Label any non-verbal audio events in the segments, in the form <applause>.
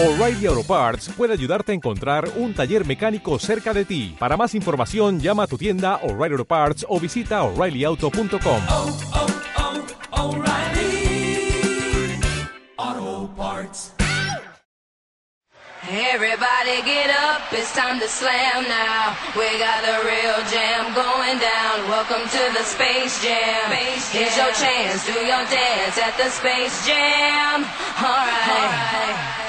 O'Reilly Auto Parts puede ayudarte a encontrar un taller mecánico cerca de ti. Para más información, llama a tu tienda O'Reilly Auto Parts o visita oreillyauto.com. oh, oh, Parts. Everybody get up, it's time to slam now. We got the real jam going down. Welcome to the Space Jam. Here's your chance, do your dance at the Space Jam. Alright. Come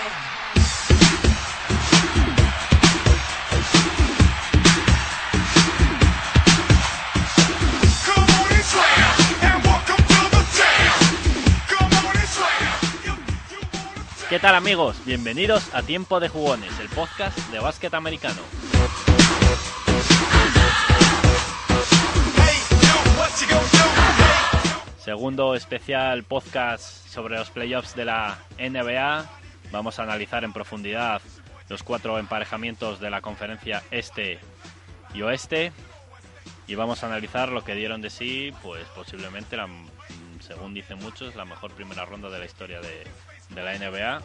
¿Qué tal amigos? Bienvenidos a Tiempo de Jugones, el podcast de básquet americano. Segundo especial podcast sobre los playoffs de la NBA. Vamos a analizar en profundidad los cuatro emparejamientos de la conferencia este y oeste. Y vamos a analizar lo que dieron de sí, pues posiblemente, la, según dicen muchos, la mejor primera ronda de la historia de, de la NBA.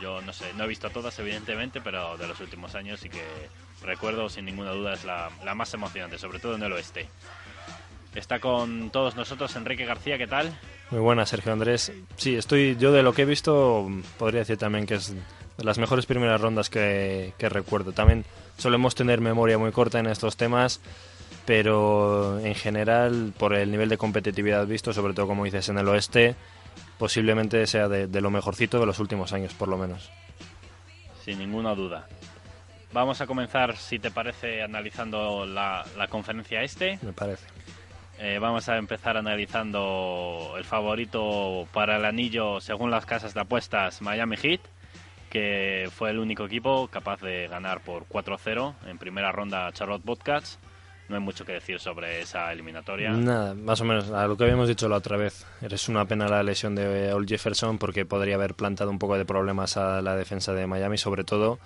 Yo no sé, no he visto todas evidentemente, pero de los últimos años sí que recuerdo sin ninguna duda es la, la más emocionante, sobre todo en el oeste. Está con todos nosotros Enrique García, ¿qué tal? Muy buena, Sergio Andrés. Sí, estoy yo de lo que he visto, podría decir también que es de las mejores primeras rondas que, que recuerdo. También solemos tener memoria muy corta en estos temas, pero en general, por el nivel de competitividad visto, sobre todo como dices en el oeste, posiblemente sea de, de lo mejorcito de los últimos años, por lo menos. Sin ninguna duda. Vamos a comenzar, si te parece, analizando la, la conferencia este. Me parece. Eh, vamos a empezar analizando el favorito para el anillo según las casas de apuestas Miami Heat, que fue el único equipo capaz de ganar por 4-0 en primera ronda Charlotte Bobcats. No hay mucho que decir sobre esa eliminatoria. Nada, más o menos a lo que habíamos dicho la otra vez. Eres una pena la lesión de Old Jefferson porque podría haber plantado un poco de problemas a la defensa de Miami, sobre todo.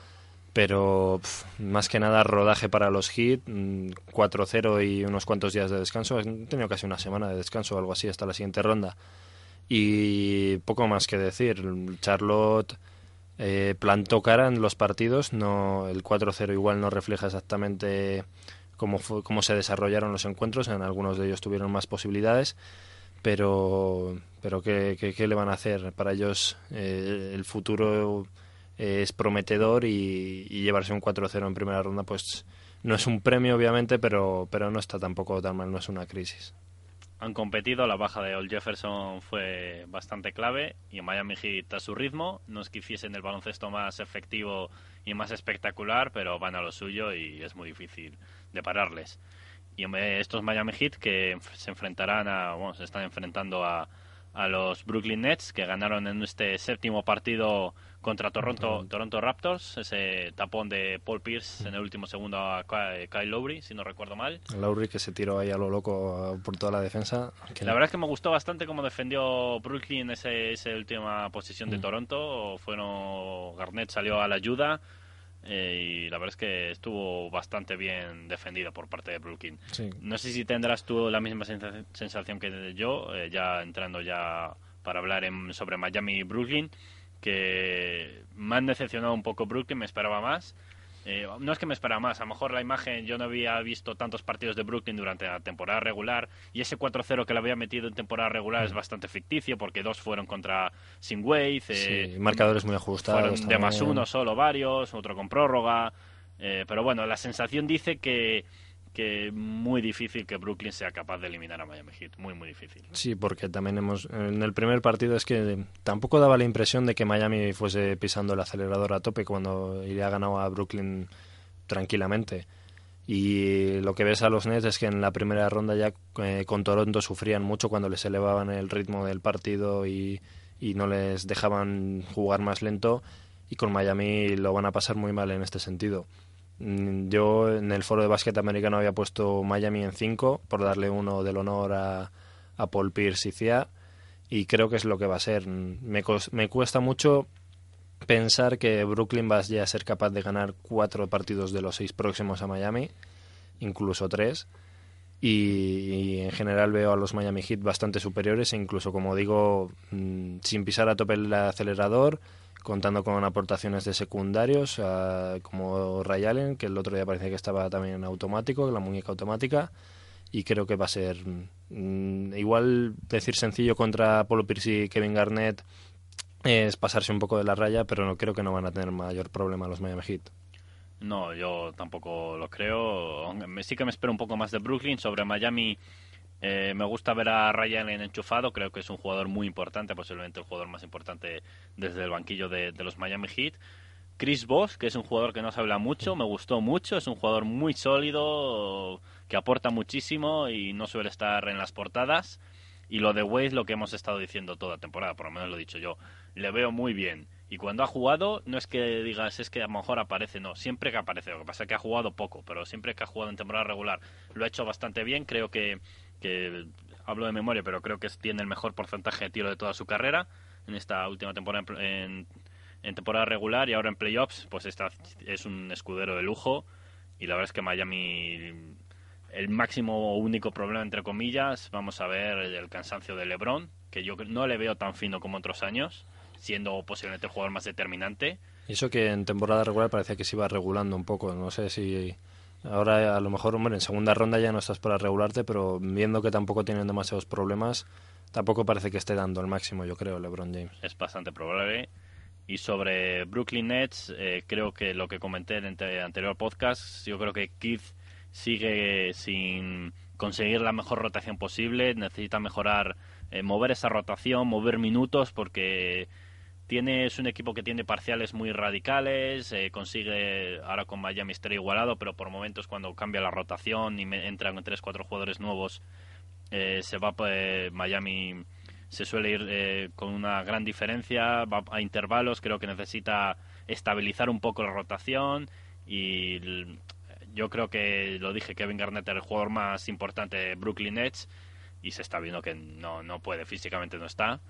Pero más que nada rodaje para los Heat, mm, 4-0 y unos cuantos días de descanso. Han tenido casi una semana de descanso o algo así hasta la siguiente ronda. Y poco más que decir. Charlotte eh, plantó cara en los partidos. No, el 4-0 igual no refleja exactamente cómo, fue- cómo se desarrollaron los encuentros. En algunos de ellos tuvieron más posibilidades. Pero, pero ¿qué, qué, le van a hacer? Para ellos eh, el futuro es prometedor y, llevarse un 4-0 en primera ronda pues no es un premio obviamente, pero, pero no está tampoco tan mal, no es una crisis. Han competido, la baja de Old Jefferson fue bastante clave y Miami Heat a su ritmo. No es que hiciesen el baloncesto más efectivo y más espectacular, pero van a lo suyo y es muy difícil de pararles. Y estos Miami Heat que se enfrentarán a, bueno, se están enfrentando a, a los Brooklyn Nets que ganaron en este séptimo partido contra Toronto, Toronto Raptors, ese tapón de Paul Pierce en el último segundo a Ky- Kyle Lowry, si no recuerdo mal. Lowry que se tiró ahí a lo loco por toda la defensa. que La verdad es que me gustó bastante cómo defendió Brooklyn ese, esa última posición Mm. de Toronto. Fueron Garnett salió a la ayuda eh, y la verdad es que estuvo bastante bien defendido por parte de Brooklyn. sí. No sé si tendrás tú la misma sensa- sensación que yo, eh, ya entrando ya para hablar en- sobre Miami y Brooklyn, que me han decepcionado un poco Brooklyn, me esperaba más. Eh, no es que me esperaba más, a lo mejor la imagen yo no había visto tantos partidos de Brooklyn durante la temporada regular y ese 4-0 que le había metido en temporada regular es bastante ficticio porque dos fueron contra Sin Wade, eh, Sí, marcadores muy ajustados. fueron de más uno solo varios, otro con prórroga. eh, pero bueno, la sensación dice que, que muy difícil que Brooklyn sea capaz de eliminar a Miami Heat. Muy, muy difícil. Sí, porque también hemos. En el primer partido es que tampoco daba la impresión de que Miami fuese pisando el acelerador a tope cuando iría ganado a Brooklyn tranquilamente. Y lo que ves a los Nets es que en la primera ronda ya eh, con Toronto sufrían mucho cuando les elevaban el ritmo del partido y, y no les dejaban jugar más lento. Y con Miami lo van a pasar muy mal en este sentido. Mm, Yo en el foro de básquet americano había puesto Miami en 5 por darle uno del honor a, Paul Pierce y Cia y creo que es lo que va a ser. Me, me cuesta mucho pensar que Brooklyn va a ser capaz de ganar cuatro partidos de los seis próximos a Miami, incluso tres. Y, y en general veo a los Miami Heat bastante superiores e incluso, como digo, mm, sin pisar a tope el acelerador, contando con aportaciones de secundarios ah, como Ray Allen, que el otro día parecía que estaba también en automático, la muñeca automática, y creo que va a ser mm, igual decir sencillo contra Polo Pierce y Kevin Garnett es pasarse un poco de la raya, pero no creo que no van a tener mayor problema los Miami Heat. No, yo tampoco lo creo. Sí que me espero un poco más de Brooklyn. Sobre Miami, eh, me gusta ver a Ryan en enchufado. Creo que es un jugador muy importante, posiblemente el jugador más importante desde el banquillo de, de los Miami Heat. Chris Bosh, que es un jugador que no se habla mucho, me gustó mucho. Es un jugador muy sólido, que aporta muchísimo y no suele estar en las portadas. Y lo de Wade, lo que hemos estado diciendo toda temporada, por lo menos lo he dicho yo, le veo muy bien. Y cuando ha jugado, no es que digas, es que a lo mejor aparece, no, siempre que aparece. Lo que pasa es que ha jugado poco, pero siempre que ha jugado en temporada regular lo ha hecho bastante bien. Creo que, que hablo de memoria, pero creo que tiene el mejor porcentaje de tiro de toda su carrera en esta última temporada en, temporada regular y ahora en playoffs, pues esta es un escudero de lujo. Y la verdad es que Miami el máximo o único problema, entre comillas, vamos a ver el cansancio de LeBron, que yo no le veo tan fino como otros años, siendo posiblemente el jugador más determinante. Eso que en temporada regular parecía que se iba regulando un poco. No sé si ahora a lo mejor, hombre, en segunda ronda ya no estás para regularte, pero viendo que tampoco tienen demasiados problemas, tampoco parece que esté dando el máximo, yo creo, LeBron James. Es bastante probable. Y sobre Brooklyn Nets, eh, creo que lo que comenté en el anterior podcast, yo creo que Keith sigue sin conseguir la mejor rotación posible, necesita mejorar, eh, mover esa rotación, mover minutos, porque tiene es un equipo que tiene parciales muy radicales, eh, consigue ahora con Miami estar igualado, pero por momentos cuando cambia la rotación y me- entran tres cuatro jugadores nuevos, eh, se va pues, Miami se suele ir eh, con una gran diferencia, va a intervalos, creo que necesita estabilizar un poco la rotación y yo creo que lo dije, Kevin Garnett era el jugador más importante de Brooklyn Nets y se está viendo que no, no puede, físicamente no está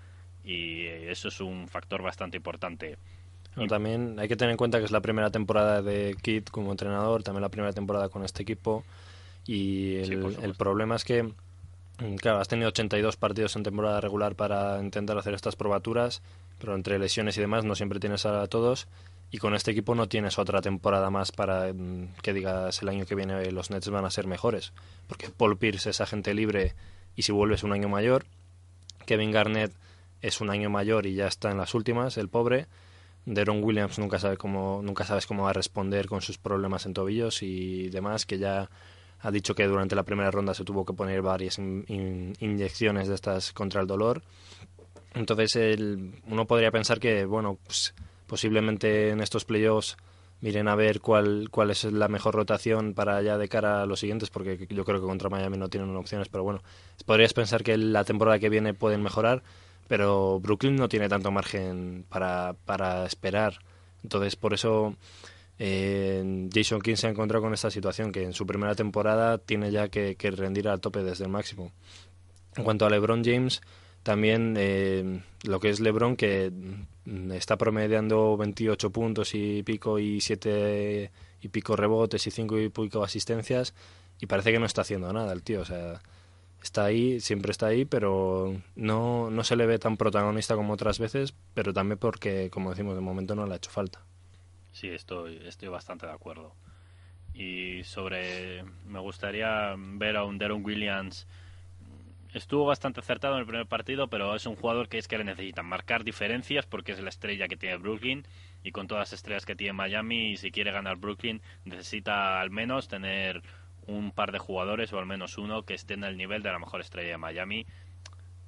y eh, eso es un factor bastante importante. Pero también hay que tener en cuenta que es la primera temporada de Kid como entrenador, también la primera temporada con este equipo. Y el, Sí, el problema es que, mm, claro, has tenido 82 partidos en temporada regular para intentar hacer estas probaturas, pero entre lesiones y demás no siempre tienes a todos. Y con este equipo no tienes otra temporada más para mm, que digas el año que viene los Nets van a ser mejores. Porque Paul Pierce es agente libre y si vuelves un año mayor, Kevin Garnett es un año mayor y ya está en las últimas, el pobre. Deron Williams nunca sabe cómo nunca sabes cómo va a responder con sus problemas en tobillos y demás, que ya ha dicho que durante la primera ronda se tuvo que poner varias in- in- inyecciones de estas contra el dolor. Entonces el- uno podría pensar que bueno, pues, posiblemente en estos playoffs miren a ver cuál cuál es la mejor rotación para ya de cara a los siguientes, porque yo creo que contra Miami no tienen opciones, pero bueno, podrías pensar que la temporada que viene pueden mejorar, pero Brooklyn no tiene tanto margen para, para esperar. Entonces, por eso eh, Jason King se ha encontrado con esta situación, que en su primera temporada tiene ya que, rendir al tope desde el máximo. En cuanto a LeBron James, también eh, lo que es LeBron, que mm, está promediando 28 puntos y pico y 7 y pico rebotes y 5 y pico asistencias, y parece que no está haciendo nada el tío. O sea, está ahí, siempre está ahí, pero no, no se le ve tan protagonista como otras veces, pero también porque, como decimos, de momento no le ha hecho falta. Sí, estoy, estoy bastante de acuerdo. Y sobre. Me gustaría ver a un Deron Williams. Estuvo bastante acertado en el primer partido, pero es un jugador que es que le necesitan marcar diferencias porque es la estrella que tiene Brooklyn. Y con todas las estrellas que tiene Miami, si quiere ganar Brooklyn, necesita al menos tener un par de jugadores o al menos uno que estén al nivel de la mejor estrella de Miami,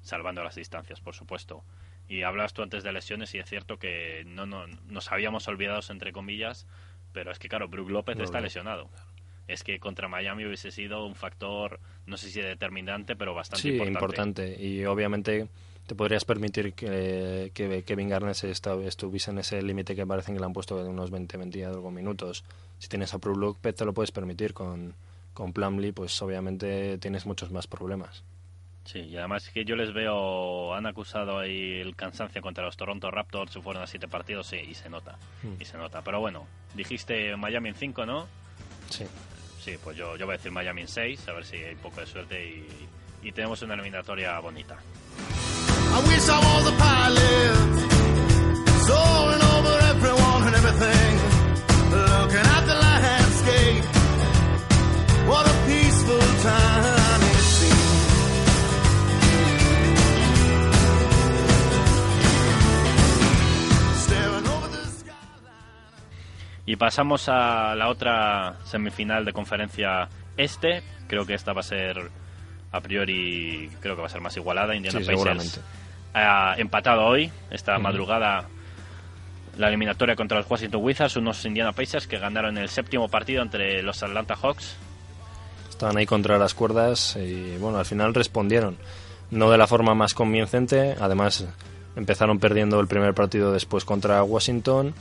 salvando las distancias, por supuesto. Y hablas tú antes de lesiones y es cierto que no, no nos habíamos olvidado, entre comillas, pero es que claro, Brook López está lesionado. Es que contra Miami hubiese sido un factor, no sé si determinante, pero bastante Sí, importante. importante. Y obviamente te podrías permitir que, que Kevin Garnett estuviese en ese límite que parece que le han puesto de unos 20, 20 y algo minutos. Si tienes a Brook López te lo puedes permitir. Con, con Plumlee pues obviamente tienes muchos más problemas. Sí, y además que yo les veo, han acusado ahí el cansancio contra los Toronto Raptors, se fueron a siete partidos sí, y se nota, Mm. y se nota. Pero bueno, dijiste Miami en 5, ¿no? Sí. Sí, pues yo, yo voy a decir Miami en 6, a ver si hay poco de suerte y, y tenemos una eliminatoria bonita. I wish I was a pilot so soaring over everyone and everything, looking at the landscape. What a peaceful time it seems. Staring over the sky. Y pasamos a la otra semifinal de conferencia este. Creo que esta va a ser, a priori, creo que va a ser más igualada. Indiana Sí, Pacers seguramente. ha empatado hoy, esta madrugada, la eliminatoria contra los Washington Wizards, unos Indiana Pacers que ganaron el séptimo partido entre los Atlanta Hawks. Estaban ahí contra las cuerdas y bueno, al final respondieron. No de la forma más convincente, además empezaron perdiendo el primer partido después contra Washington.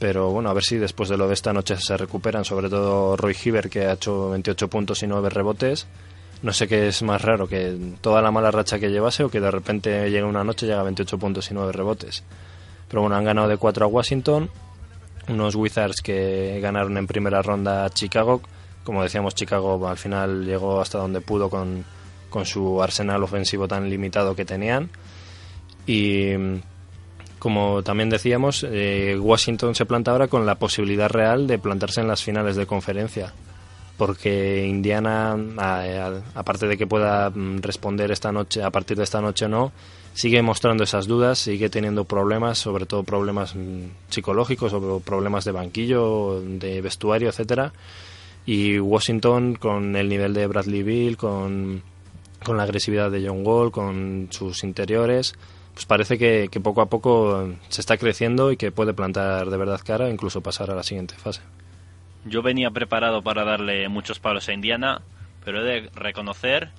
Pero bueno, a ver si después de lo de esta noche se recuperan, sobre todo Roy Hibbert que ha hecho 28 puntos y 9 rebotes. No sé qué es más raro, que toda la mala racha que llevase o que de repente llega una noche y llega a 28 puntos y 9 rebotes. Pero bueno, han ganado de 4 a Washington, unos Wizards que ganaron en primera ronda a Chicago. Como decíamos, Chicago al final llegó hasta donde pudo con, con su arsenal ofensivo tan limitado que tenían. Y como también decíamos, eh, Washington se planta ahora con la posibilidad real de plantarse en las finales de conferencia. Porque Indiana, aparte de que pueda mm, responder esta noche, a partir de esta noche o no, sigue mostrando esas dudas, sigue teniendo problemas, sobre todo problemas mm, psicológicos o problemas de banquillo, de vestuario, etcétera. Y Washington con el nivel de Bradley Bill, con, con la agresividad de John Wall, con sus interiores, pues parece que, que poco a poco se está creciendo y que puede plantar de verdad cara, incluso pasar a la siguiente fase. Yo venía preparado para darle muchos palos a Indiana, pero he de reconocer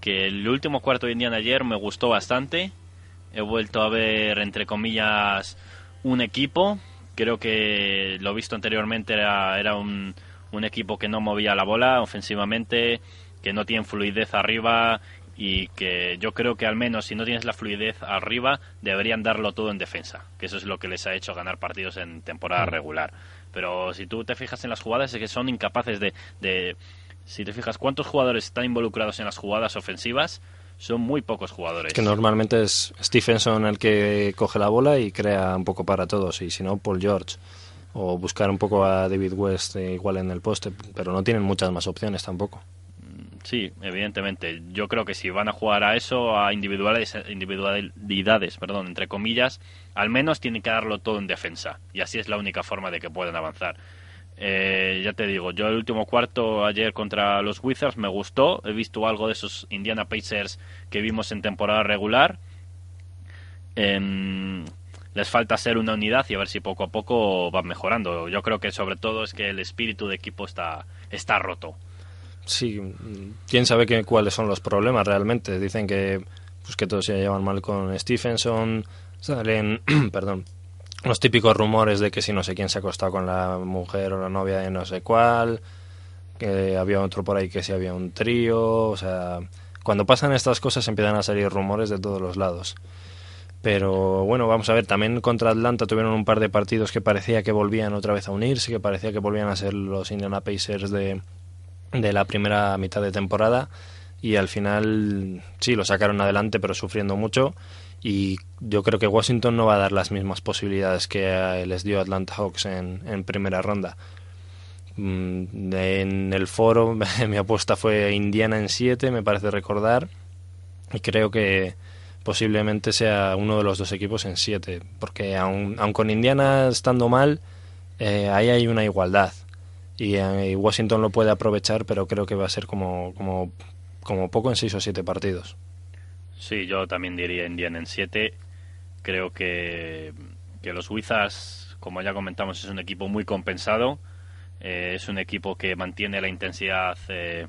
que el último cuarto de Indiana ayer me gustó bastante. He vuelto a ver, entre comillas, un equipo. Creo que lo visto anteriormente era, era un, un equipo que no movía la bola ofensivamente, que no tiene fluidez arriba y que yo creo que al menos si no tienes la fluidez arriba deberían darlo todo en defensa, que eso es lo que les ha hecho ganar partidos en temporada regular. Pero si tú te fijas en las jugadas es que son incapaces de, de si te fijas cuántos jugadores están involucrados en las jugadas ofensivas, son muy pocos jugadores. Que normalmente es Stephenson el que coge la bola y crea un poco para todos, y si no, Paul George. O buscar un poco a David West eh, igual en el poste, pero no tienen muchas más opciones tampoco. Sí, evidentemente. Yo creo que si van a jugar a eso, a individuales, individualidades, perdón, entre comillas, al menos tienen que darlo todo en defensa. Y así es la única forma de que puedan avanzar. Eh, ya te digo, yo el último cuarto ayer contra los Wizards me gustó. He visto algo de esos Indiana Pacers que vimos en temporada regular. Em, les falta ser una unidad y a ver si poco a poco van mejorando. Yo creo que sobre todo es que el espíritu de equipo está, está roto. Sí, quién sabe qué, cuáles son los problemas realmente. Dicen que pues que todos se llevan mal con Stephenson, salen, <clears throat> perdón, los típicos rumores de que si no sé quién se ha acostado con la mujer o la novia de no sé cuál, que había otro por ahí que si había un trío, o sea, cuando pasan estas cosas empiezan a salir rumores de todos los lados. Pero bueno, vamos a ver, también contra Atlanta tuvieron un par de partidos que parecía que volvían otra vez a unirse, que parecía que volvían a ser los Indiana Pacers de, de la primera mitad de temporada. Y al final sí lo sacaron adelante pero sufriendo mucho. Y yo creo que Washington no va a dar las mismas posibilidades que les dio Atlanta Hawks en, en primera ronda. Mm, En el foro <laughs> mi apuesta fue Indiana en 7, me parece recordar, y creo que posiblemente sea uno de los dos equipos en 7, porque aun, aun con Indiana estando mal, eh, ahí hay una igualdad y, eh, y Washington lo puede aprovechar, pero creo que va a ser como, como, como poco en 6 o 7 partidos. Sí, yo también diría Indiana en 7. Creo que, que los Wizards, como ya comentamos, es un equipo muy compensado. Eh, es un equipo que mantiene la intensidad eh,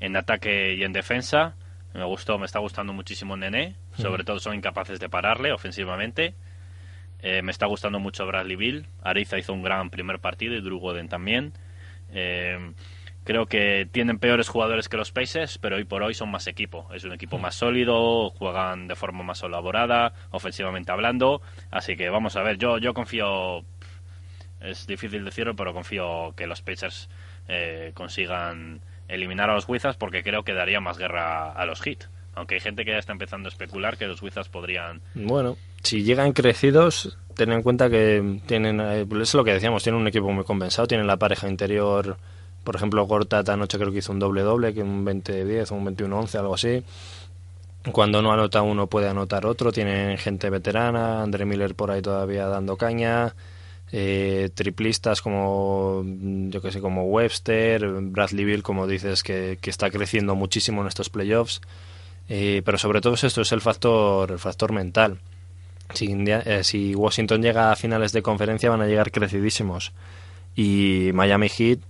en ataque y en defensa. Me gustó, me está gustando muchísimo Nene. Sobre todo son incapaces de pararle ofensivamente. Eh, me está gustando mucho Bradley Bill. Ariza hizo un gran primer partido y Drew Gooden también. Eh, creo que tienen peores jugadores que los Pacers, pero hoy por hoy son más equipo. Es un equipo más sólido, juegan de forma más elaborada, ofensivamente hablando. Así que vamos a ver, yo, yo confío, es difícil decirlo, pero confío que los Pacers eh, consigan eliminar a los Wizards porque creo que daría más guerra a los Heat. Aunque hay gente que ya está empezando a especular que los Wizards podrían... Bueno, si llegan crecidos, ten en cuenta que tienen, eh, es lo que decíamos, tienen un equipo muy compensado, tienen la pareja interior, por ejemplo, Gortat anoche creo que hizo un doble-doble, que un 20-10 o un 21-11, algo así. Cuando no anota uno puede anotar otro, tienen gente veterana, André Miller por ahí todavía dando caña, eh, triplistas como yo que sé como Webster, Bradley Bill como dices que, que está creciendo muchísimo en estos playoffs, Eh, pero sobre todo esto es el factor el factor mental. Eh, si Washington llega a finales de conferencia van a llegar crecidísimos y Miami Heat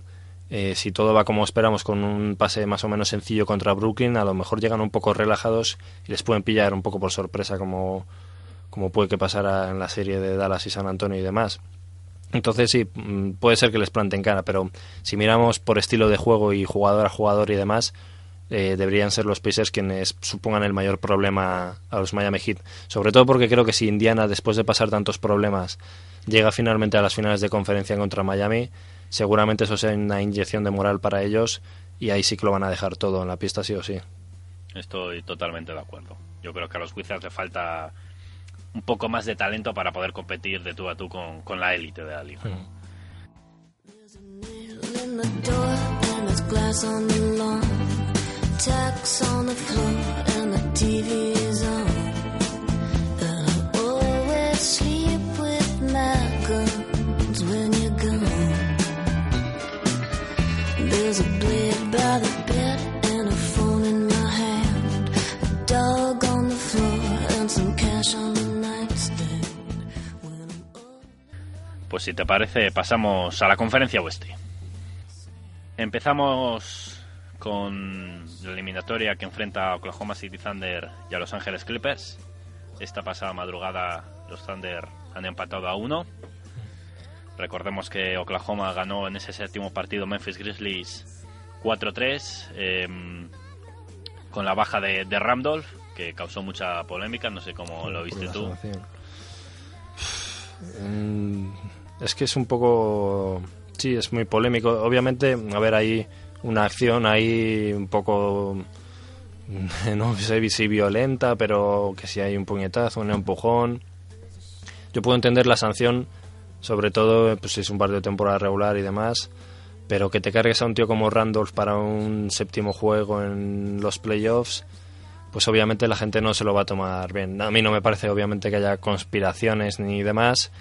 eh, si todo va como esperamos con un pase más o menos sencillo contra Brooklyn, a lo mejor llegan un poco relajados y les pueden pillar un poco por sorpresa como, como puede que pasara en la serie de Dallas y San Antonio y demás. Entonces sí, mm, puede ser que les planten cara, pero si miramos por estilo de juego y jugador a jugador y demás, eh, deberían ser los Pacers quienes supongan el mayor problema a los Miami Heat. Sobre todo porque creo que si Indiana, después de pasar tantos problemas, llega finalmente a las finales de conferencia contra Miami, seguramente eso sea una inyección de moral para ellos y ahí sí que lo van a dejar todo en la pista sí o sí. Estoy totalmente de acuerdo. Yo creo que a los Wizards le falta un poco más de talento para poder competir de tú a tú con, con la élite de la liga. in glass on the floor and the TV is on. But I always sleep with my guns when you're gone. There's a blade by the bed and a phone in my hand. A dog on the floor and some cash on the nightstand. Pues si te parece, pasamos a la conferencia oeste. Empezamos con la eliminatoria que enfrenta a Oklahoma City Thunder y a Los Ángeles Clippers. Esta pasada madrugada los Thunder han empatado a uno. Recordemos que Oklahoma ganó en ese séptimo partido Memphis Grizzlies 4-3 eh, con la baja de, de Randolph, que causó mucha polémica. No sé cómo lo viste tú. Mm, Es que es un poco... Sí, es muy polémico. Obviamente, a ver, hay una acción ahí un poco... <laughs> No sé si violenta, pero que si hay un puñetazo, un empujón. Yo puedo entender la sanción, sobre todo pues, si es un partido de temporada regular y demás, pero que te cargues a un tío como Randolph para un séptimo juego en los playoffs, pues obviamente la gente no se lo va a tomar bien. A mí no me parece obviamente que haya conspiraciones ni demás,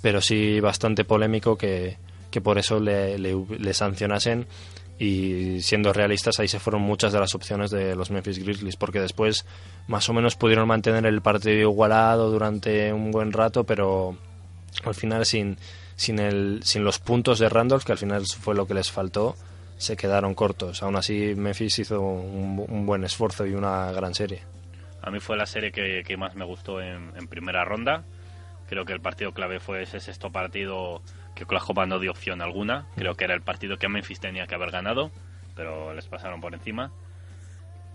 pero sí bastante polémico que, que por eso le, le- le sancionasen y siendo realistas ahí se fueron muchas de las opciones de los Memphis Grizzlies porque después más o menos pudieron mantener el partido igualado durante un buen rato pero al final sin sin el sin los puntos de Randolph que al final fue lo que les faltó se quedaron cortos aún así Memphis hizo un, buen esfuerzo y una gran serie A mí fue la serie que, que más me gustó en, en primera ronda. Creo que el partido clave fue ese sexto partido que Oklahoma no dio opción alguna. Creo que era el partido que Memphis tenía que haber ganado, pero les pasaron por encima.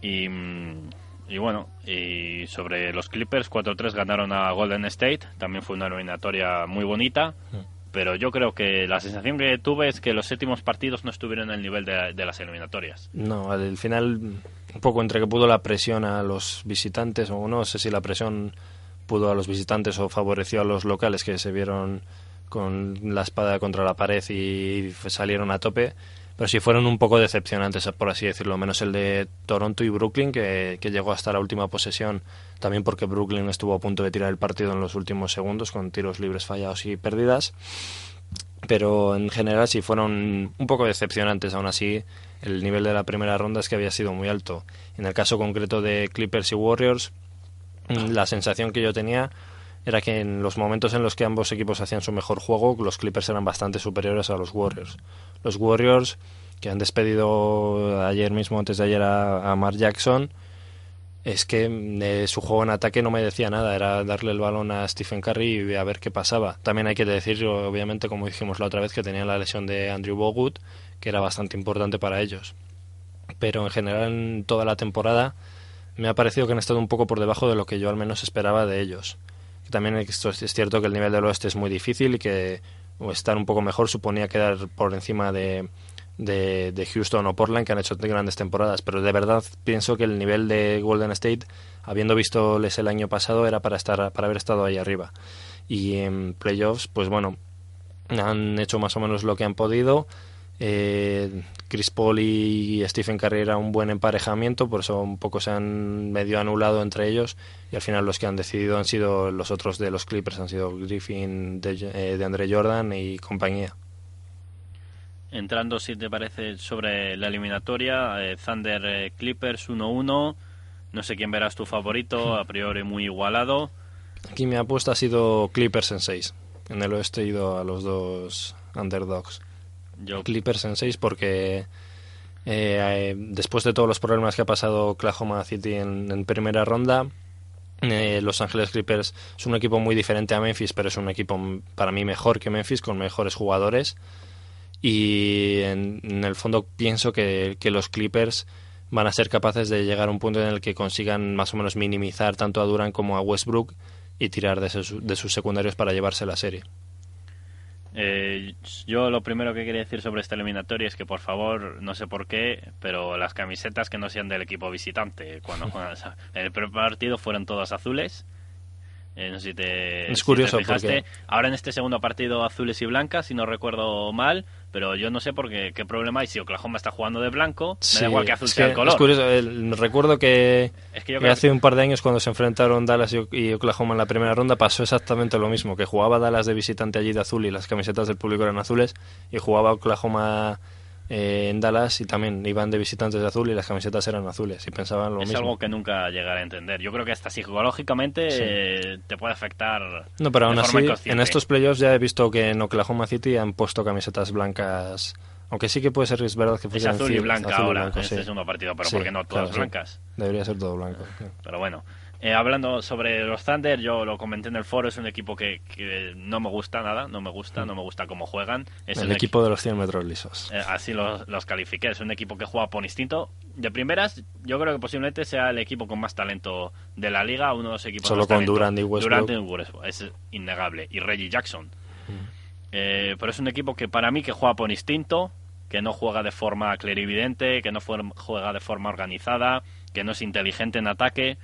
Y, mm, y bueno, y sobre los Clippers, 4-3 ganaron a Golden State. También fue una eliminatoria muy bonita. Pero yo creo que la sensación que tuve es que los séptimos partidos no estuvieron al nivel de, de las eliminatorias. No, al final, un poco entre que pudo la presión a los visitantes, o no sé si la presión pudo a los visitantes o favoreció a los locales que se vieron con la espada contra la pared y salieron a tope, pero sí fueron un poco decepcionantes, por así decirlo, menos el de Toronto y Brooklyn, que, que llegó hasta la última posesión, también porque Brooklyn estuvo a punto de tirar el partido en los últimos segundos con tiros libres fallados y pérdidas. Pero en general sí fueron un poco decepcionantes. Aún así el nivel de la primera ronda es que había sido muy alto. En el caso concreto de Clippers y Warriors la sensación que yo tenía era que en los momentos en los que ambos equipos hacían su mejor juego los Clippers eran bastante superiores a los Warriors los Warriors que han despedido ayer mismo antes de ayer a, Mark Jackson es que eh, su juego en ataque no me decía nada, era darle el balón a Stephen Curry y a ver qué pasaba. También hay que decir, obviamente, como dijimos la otra vez, que tenían la lesión de Andrew Bogut, que era bastante importante para ellos. Pero en general, en toda la temporada, me ha parecido que han estado un poco por debajo de lo que yo al menos esperaba de ellos. También esto es cierto que el nivel del oeste es muy difícil y que estar un poco mejor suponía quedar por encima de de, Houston o Portland que han hecho grandes temporadas, pero de verdad pienso que el nivel de Golden State, habiendo vistoles el año pasado, era para estar para haber estado ahí arriba. Y en playoffs, pues bueno, han hecho más o menos lo que han podido. Eh, Chris Paul y Stephen Curry era un buen emparejamiento, por eso un poco se han medio anulado entre ellos y al final los que han decidido han sido los otros de los Clippers, han sido Griffin, de, eh, de Andre Jordan y compañía. Entrando, si te parece, sobre la eliminatoria, eh, Thunder eh, Clippers 1-1. No sé quién verás tu favorito, a priori muy igualado. Aquí mi apuesta ha sido Clippers en 6. En el oeste he ido a los dos underdogs. Yo, Clippers en 6 porque eh, eh, después de todos los problemas que ha pasado Oklahoma City en, primera ronda, eh, Los Ángeles Clippers es un equipo muy diferente a Memphis, pero es un equipo para mí mejor que Memphis, con mejores jugadores. Y en, el fondo pienso que, que los Clippers van a ser capaces de llegar a un punto en el que consigan más o menos minimizar tanto a Durant como a Westbrook y tirar de sus, de sus secundarios para llevarse la serie. Eh, yo lo primero que quería decir sobre esta eliminatoria es que, por favor, no sé por qué, pero las camisetas que no sean del equipo visitante, cuando <laughs> en el primer partido fueron todas azules. Eh, no sé si te, Es si curioso te fijaste. porque- Ahora en este segundo partido azules y blancas, si no recuerdo mal, pero yo no sé por qué, qué problema hay. Si Oklahoma está jugando de blanco, me da igual que azul sea que el color. es curioso. el- recuerdo que, Es que yo que hace un par de años cuando se enfrentaron Dallas y, y Oklahoma en la primera ronda pasó exactamente lo mismo, que jugaba Dallas de visitante allí de azul y las camisetas del público eran azules y jugaba Oklahoma eh, en Dallas y también iban de visitantes de azul y las camisetas eran azules y pensaban lo es mismo. algo que nunca llegaré a entender. Yo creo que hasta psicológicamente Sí. eh, te puede afectar. No, pero aún así, en estos playoffs ya he visto que en Oklahoma City han puesto camisetas blancas, aunque sí que puede ser, es verdad que Es fuesen azul y blanca azul y ahora, blanco, en este sí. segundo partido, pero Sí, ¿por qué no todas blancas? Debería ser todo blanco. sí. Pero bueno, eh, hablando sobre los Thunder, yo lo comenté en el foro, es un equipo que, que no me gusta nada, no me gusta, no me gusta cómo juegan. Es Mm. El equipo de los 100 metros lisos. eh, así los, los califiqué, es un equipo que juega por instinto. De primeras, yo creo que posiblemente sea el equipo con más talento de la liga, uno de los equipos Solo más con talento. Durant y Westbrook. Durant y Westbrook, es innegable. Y Reggie Jackson. Mm. Eh, pero es un equipo que para mí que juega por instinto, que no juega de forma clarividente, que no juega de forma organizada, que no es inteligente en ataque.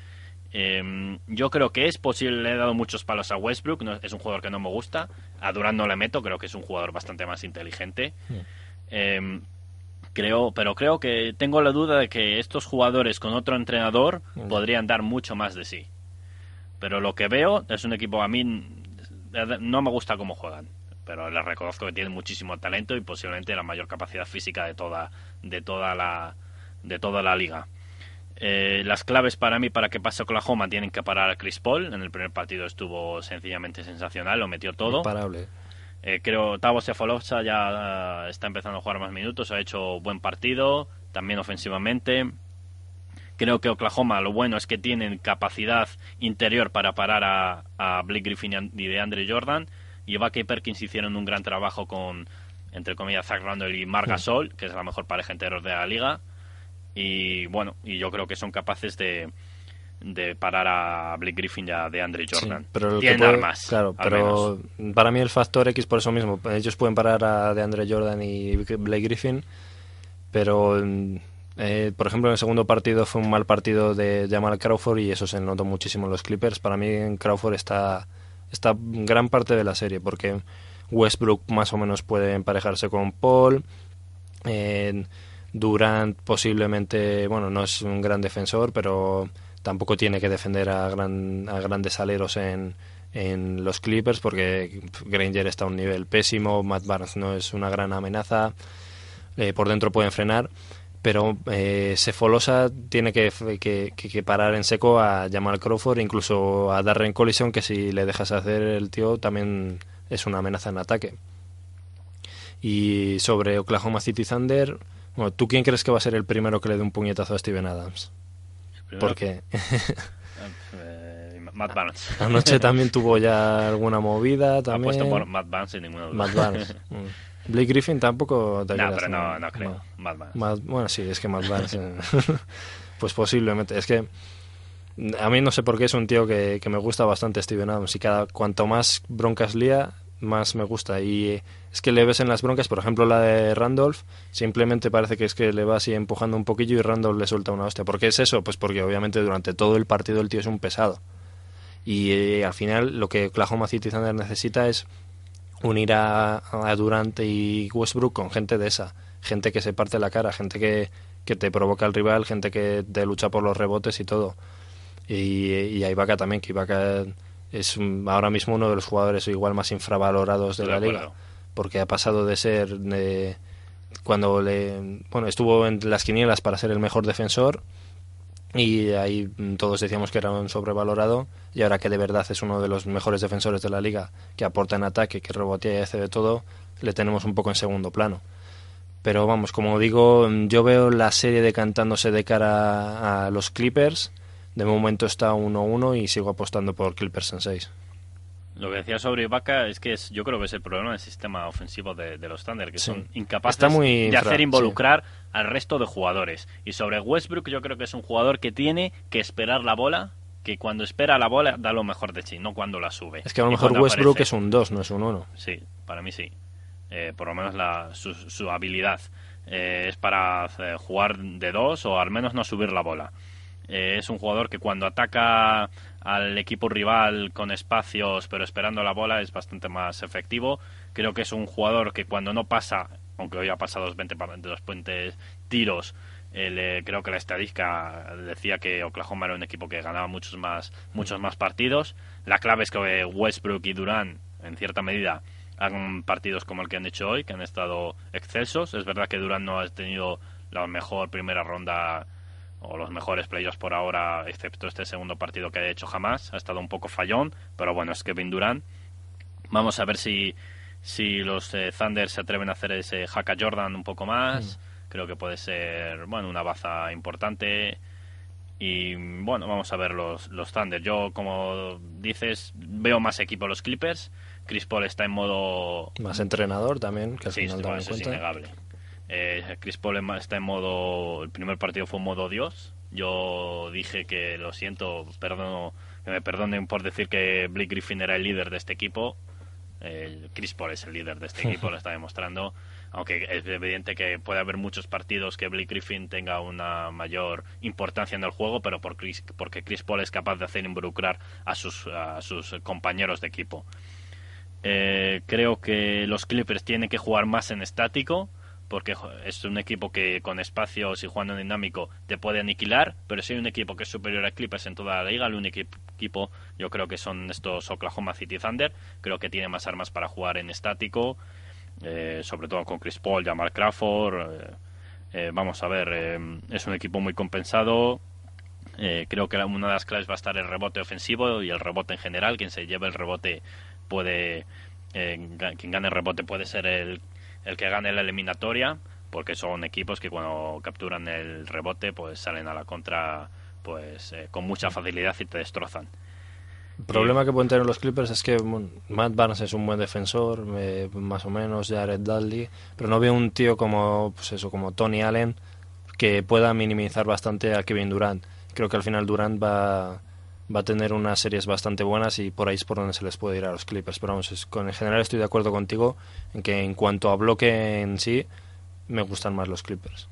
Eh, yo creo que es posible, le he dado muchos palos a Westbrook, no- es un jugador que no me gusta. A Durant no le meto, creo que es un jugador bastante más inteligente. Eh, creo, pero creo que tengo la duda de que estos jugadores con otro entrenador podrían dar mucho más de sí. Pero lo que veo es un equipo a mí no me gusta cómo juegan, pero les reconozco que tienen muchísimo talento y posiblemente la mayor capacidad física de toda de toda la de toda la liga. Eh, las claves para mí para que pase Oklahoma tienen que parar a Chris Paul. En el primer partido estuvo sencillamente sensacional, lo metió todo. Imparable. Eh, creo Tavo Sefolosha ya eh, está empezando a jugar más minutos, ha hecho buen partido, también ofensivamente. Creo que Oklahoma lo bueno es que tienen capacidad interior para parar a, a Blake Griffin y de Andre Jordan. Y Ibaka y Perkins hicieron un gran trabajo con, entre comillas, Zach Randall y Marc Gasol, que es la mejor pareja interior de la liga. Y bueno, y yo creo que son capaces de, de parar a Blake Griffin y a de Andre Jordan. Sí, pero el que Tienen puede- armas. Claro, pero menos. para mí el factor X por eso mismo. Ellos pueden parar a DeAndre Jordan y Blake Griffin, pero eh, por ejemplo en el segundo partido fue un mal partido de Jamal Crawford y eso se notó muchísimo en los Clippers. Para mí en Crawford está, está gran parte de la serie porque Westbrook más o menos puede emparejarse con Paul. eh, Durant posiblemente, bueno, no es un gran defensor, pero tampoco tiene que defender a, gran, a grandes aleros en, en los Clippers porque Granger está a un nivel pésimo, Matt Barnes no es una gran amenaza, eh, por dentro pueden frenar, pero eh, Sefolosa tiene que, que, que- que parar en seco a Jamal Crawford, incluso a Darren Collison, que si le dejas hacer el tío también es una amenaza en ataque. Y sobre Oklahoma City Thunder, bueno, ¿tú quién crees que va a ser el primero que le dé un puñetazo a Steven Adams? Porque Eh, Matt Barnes. anoche también tuvo ya alguna movida Ha también. puesto por Matt Barnes sin ninguna duda. Matt Barnes. <laughs> Mm. Blake Griffin tampoco te no, pero no, no creo. Matt Barnes. Matt- bueno, sí, es que Matt Barnes. eh, <laughs> pues posiblemente. Es que a mí no sé por qué es un tío que, que me gusta bastante Steven Adams y cada cuanto más broncas lía, más me gusta. Y eh, es que le ves en las broncas, por ejemplo, la de Randolph, simplemente parece que es que le va así empujando un poquillo y Randolph le suelta una hostia. ¿Por qué es eso? Pues porque obviamente durante todo el partido el tío es un pesado. Y eh, al final lo que Oklahoma City Thunder necesita es unir a, a Durant y Westbrook con gente de esa. Gente que se parte la cara, gente que, que te provoca al rival, gente que te lucha por los rebotes y todo. Y, y a Ibaka también, que Ibaka es ahora mismo uno de los jugadores igual más infravalorados de la liga. Porque ha pasado de ser de, cuando le bueno estuvo en las quinielas para ser el mejor defensor y ahí mm, todos decíamos que era un sobrevalorado y ahora que de verdad es uno de los mejores defensores de la liga que aporta en ataque que rebotea y hace de todo le tenemos un poco en segundo plano pero vamos como digo yo veo la serie decantándose de cara a los Clippers de momento está 1-1 y sigo apostando por Clippers en 6 Lo que decía sobre Ibaka es que es, yo creo que es el problema del sistema ofensivo de, de los Thunder, que Sí. son incapaces de hacer sí. involucrar al resto de jugadores. Y sobre Westbrook yo creo que es un jugador que tiene que esperar la bola, que cuando espera la bola da lo mejor de sí, no cuando la sube. es que a lo mejor Westbrook aparece. es un 2 no es un 1 Sí, para mí sí. Eh, por lo menos la, su, su habilidad eh, es para eh, jugar de dos o al menos no subir la bola. Eh, es un jugador que cuando ataca al equipo rival con espacios pero esperando la bola es bastante más efectivo. Creo que es un jugador que cuando no pasa, aunque hoy ha pasado los 20, pa- de los puentes tiros, eh, le- creo que la estadística decía que Oklahoma era un equipo que ganaba muchos más, muchos más partidos. La clave es que Westbrook y Durán, en cierta medida, hagan partidos como el que han hecho hoy, que han estado excelsos. Es verdad que Durán no ha tenido la mejor primera ronda o los mejores playoffs por ahora, excepto este segundo partido que ha hecho jamás. Ha estado un poco fallón, pero bueno, es Kevin Durant. Vamos a ver si, si los eh, Thunder se atreven a hacer ese Haka Jordan un poco más. Creo que puede ser bueno una baza importante. Y bueno, vamos a ver los, los Thunder. Yo, como dices, veo más equipo los Clippers. Chris Paul está en modo más entrenador también que al Sí, final es innegable. Eh, Chris Paul está en modo. El primer partido fue en modo Dios. Yo dije que lo siento, perdono, que me perdonen por decir que Blake Griffin era el líder de este equipo. Eh, Chris Paul es el líder de este <laughs> equipo, lo está demostrando. Aunque es evidente que puede haber muchos partidos que Blake Griffin tenga una mayor importancia en el juego, pero por Chris- porque Chris Paul es capaz de hacer involucrar a sus, a sus compañeros de equipo. Eh, creo que los Clippers tienen que jugar más en estático, porque es un equipo que con espacios y jugando en dinámico te puede aniquilar, pero si hay un equipo que es superior a Clippers en toda la liga, el único equi- equipo yo creo que son estos Oklahoma City Thunder, creo que tiene más armas para jugar en estático, eh, sobre todo con Chris Paul, Jamal Crawford, eh, eh, vamos a ver, es un equipo muy compensado, creo que una de las claves va a estar el rebote ofensivo y el rebote en general. Quien se lleve el rebote puede. quien gane el rebote puede ser el, el que gane la eliminatoria, porque son equipos que cuando capturan el rebote pues salen a la contra pues eh, con mucha facilidad y te destrozan. El problema que pueden tener los Clippers es que Matt Barnes es un buen defensor, eh, más o menos, Jared Dudley, pero no veo un tío como, pues eso, como Tony Allen que pueda minimizar bastante a Kevin Durant. Creo que al final Durant va, va a tener unas series bastante buenas y por ahí es por donde se les puede ir a los Clippers. Pero vamos, es- con, en general estoy de acuerdo contigo en que en cuanto a bloque en sí, me gustan más los Clippers.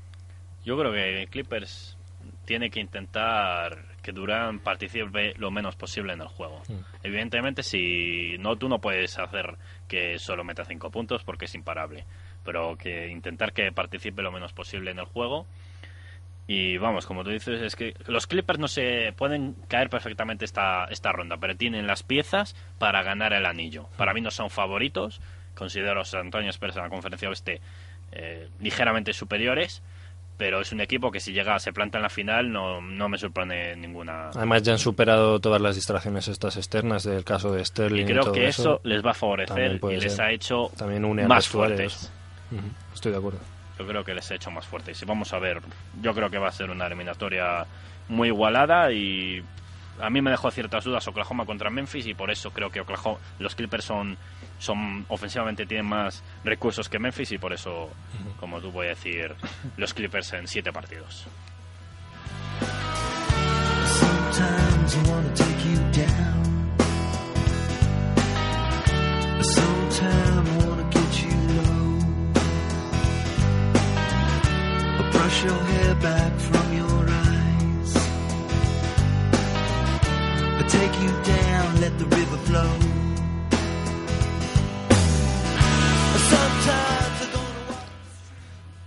Yo creo que Clippers tiene que intentar que Durant participe lo menos posible en el juego. Evidentemente, si no, tú no puedes hacer que solo meta cinco puntos porque es imparable. Pero que intentar que participe lo menos posible en el juego. Y vamos, como tú dices, es que los Clippers no se pueden caer perfectamente esta, esta ronda, pero tienen las piezas para ganar el anillo. Para mí no son favoritos. Considero a los San Antonio Spurs en la conferencia oeste eh, ligeramente superiores pero es un equipo que si llega, se planta en la final, no, no me sorprende ninguna. Además ya han superado todas las distracciones estas externas del caso de Sterling. Y creo todo que eso. eso les va a favorecer y les ser. ha hecho También más fuertes. Estoy de acuerdo. Yo creo que les ha hecho más fuertes. Y vamos a ver, yo creo que va a ser una eliminatoria muy igualada y a mí me dejó ciertas dudas Oklahoma contra Memphis y por eso creo que Oklahoma, los Clippers son, son ofensivamente tienen más recursos que Memphis y por eso, como tú voy a decir, los Clippers en siete partidos. Sometimes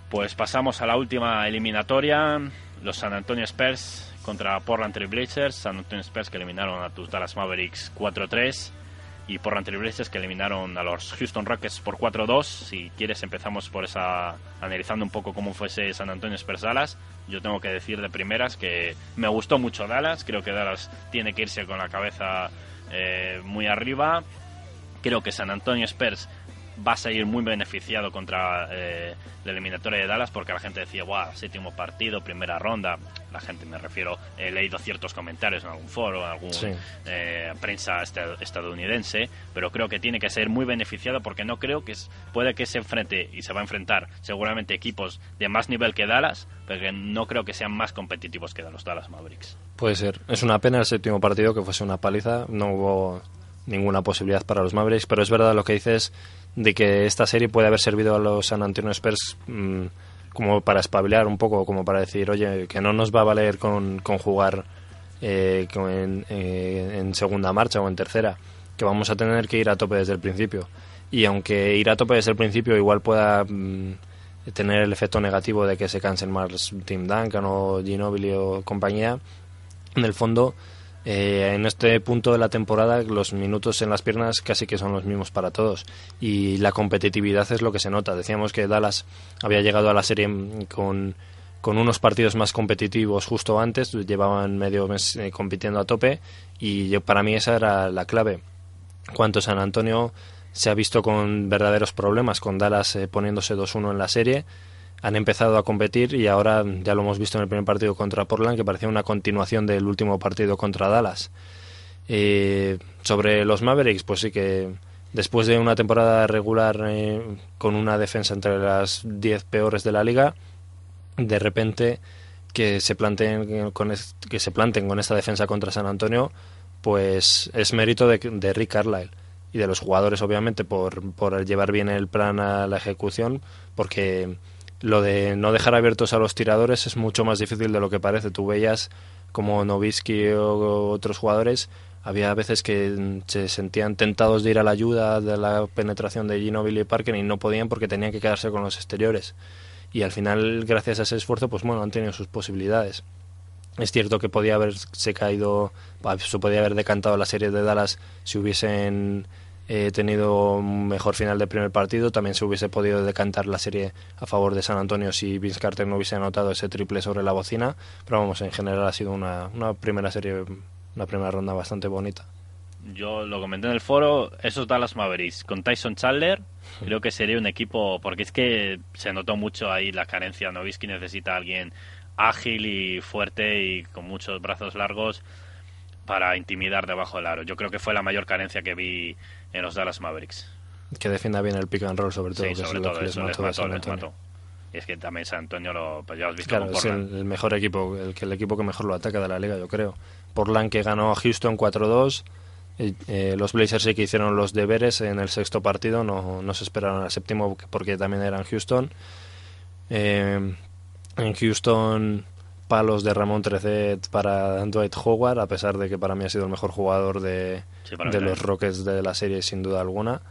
Pues pasamos a la última eliminatoria. Los San Antonio Spurs contra Portland Trail Blazers. San Antonio Spurs que eliminaron a tus Dallas Mavericks 4-3. Y Trail Blazers que eliminaron a los Houston Rockets por 4-2. Si quieres empezamos por esa... Analizando un poco cómo fuese San Antonio Spurs Dallas. Yo tengo que decir de primeras que me gustó mucho Dallas. Creo que Dallas tiene que irse con la cabeza eh, muy arriba. Creo que San Antonio Spurs va a seguir muy beneficiado contra eh, la eliminatoria de Dallas porque la gente decía, guau, séptimo partido, primera ronda. La gente, me refiero, he leído ciertos comentarios en algún foro, en algún Sí. eh, prensa esta- estadounidense, pero creo que tiene que ser muy beneficiado porque no creo que es- puede que se enfrente y se va a enfrentar seguramente equipos de más nivel que Dallas, pero que no creo que sean más competitivos que los Dallas Mavericks. Puede ser. Es una pena el séptimo partido que fuese una paliza. No hubo ninguna posibilidad para los Mavericks, pero es verdad lo que dices de que esta serie puede haber servido a los San Antonio Spurs mm, como para espabilar un poco, como para decir, oye, que no nos va a valer con, jugar eh, eh, en segunda marcha o en tercera, que vamos a tener que ir a tope desde el principio. Y aunque ir a tope desde el principio igual pueda mm, tener el efecto negativo de que se cansen más Tim Duncan o Ginobili o compañía, en el fondo, eh, en este punto de la temporada, los minutos en las piernas casi que son los mismos para todos. Y la competitividad es lo que se nota. Decíamos que Dallas había llegado a la serie con, con unos partidos más competitivos justo antes, llevaban medio mes eh, compitiendo a tope, y yo- para mí esa era la clave. Cuanto San Antonio se ha visto con verdaderos problemas, con Dallas eh, poniéndose 2-1 en la serie, han empezado a competir y ahora ya lo hemos visto en el primer partido contra Portland, que parecía una continuación del último partido contra Dallas. Eh, sobre los Mavericks, pues sí que después de una temporada regular eh, con una defensa entre las 10 peores de la liga, de repente que se planteen con que se planten con esta defensa contra San Antonio, pues es mérito de, de Rick Carlisle y de los jugadores obviamente por, por llevar bien el plan a la ejecución, porque lo de no dejar abiertos a los tiradores es mucho más difícil de lo que parece. Tú veías como Novisky o otros jugadores, había veces que mm, se sentían tentados de ir a la ayuda de la penetración de Ginobili y Parker y no podían porque tenían que quedarse con los exteriores. Y al final, gracias a ese esfuerzo, pues bueno, han tenido sus posibilidades. Es cierto que podía haberse caído, se podía haber decantado la serie de Dallas si hubiesen eh, tenido un mejor final de primer partido. También se hubiese podido decantar la serie a favor de San Antonio si Vince Carter no hubiese anotado ese triple sobre la bocina. Pero vamos, en general ha sido una, una primera serie, una primera ronda bastante bonita. Yo lo comenté en el foro, esos Dallas Mavericks con Tyson Chandler, creo que sería un equipo, porque es que se notó mucho ahí la carencia. Novisky necesita a alguien ágil y fuerte y con muchos brazos largos para intimidar debajo del aro. Yo creo que fue la mayor carencia que vi en los Dallas Mavericks. Que defienda bien el pick and roll, sobre todo. Sí, que sobre es lo todo que eso, les mató, mató. Y es que también San Antonio lo, pues ya has visto Claro, con es el, el mejor equipo, el, el equipo que mejor lo ataca de la liga, yo creo. Portland que ganó a Houston 4-2. eh, eh, los Blazers sí que hicieron los deberes en el sexto partido, no, no se esperaron al séptimo porque también eran Houston. Eh, en Houston, palos de Ramón Trecet para Dwight Howard, a pesar de que para mí ha sido el mejor jugador de, Sí, los. Rockets de la serie, sin duda alguna.